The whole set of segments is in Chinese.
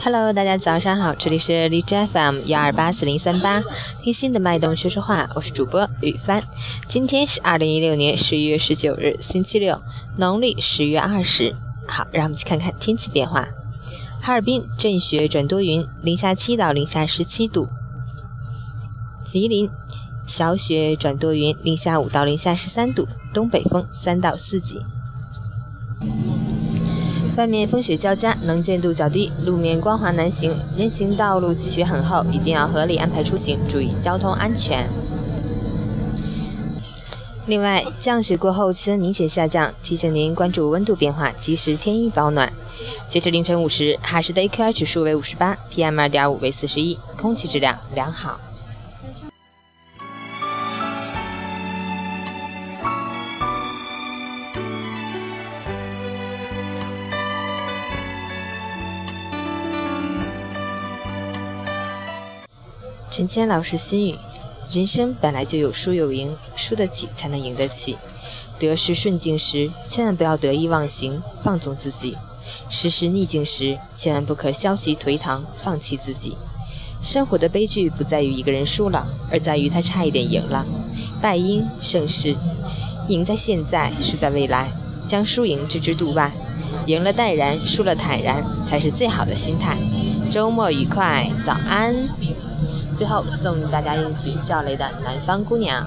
Hello，大家早上好，这里是荔枝 FM 幺二八四零三八，听心的脉动说说话，我是主播雨帆。今天是二零一六年十一月十九日，星期六，农历十月二十。好，让我们去看看天气变化。哈尔滨阵雪转多云，零下七到零下十七度。吉林小雪转多云，零下五到零下十三度，东北风三到四级。外面风雪交加，能见度较低，路面光滑难行，人行道路积雪很厚，一定要合理安排出行，注意交通安全。另外，降雪过后气温明显下降，提醒您关注温度变化，及时添衣保暖。截至凌晨五时，哈市的 AQI 指数为五十八，PM 二点五为四十一，空气质量良好。陈谦老师心语：人生本来就有输有赢，输得起才能赢得起。得失顺境时，千万不要得意忘形，放纵自己；时时逆境时，千万不可消极颓唐，放弃自己。生活的悲剧不在于一个人输了，而在于他差一点赢了。败因胜事，赢在现在，输在未来。将输赢置之度外，赢了淡然，输了坦然，才是最好的心态。周末愉快，早安。最后送大家一曲赵雷的《南方姑娘》。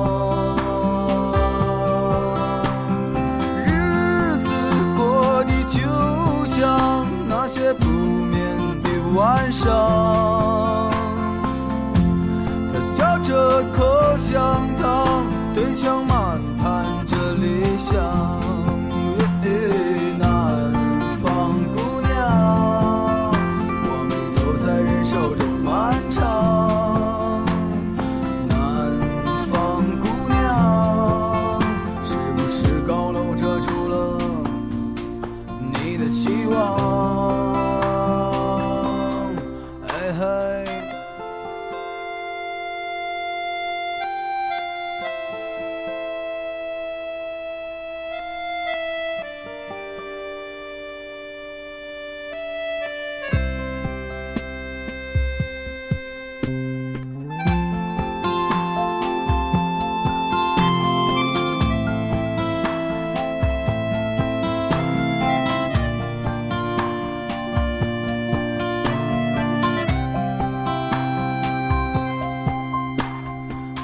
晚上，他嚼着口香糖，对墙漫谈着理想。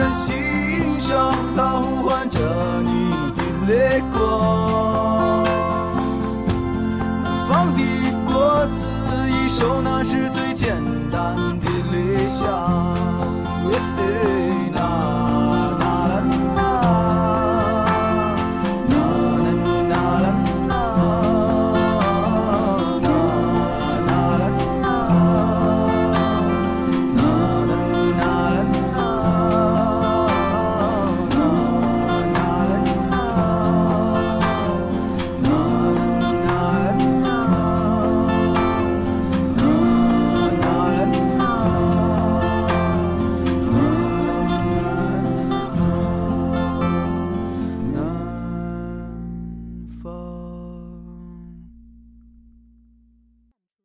人心上，它呼唤着你的泪光。南方的果子一熟，那是最简单的理想。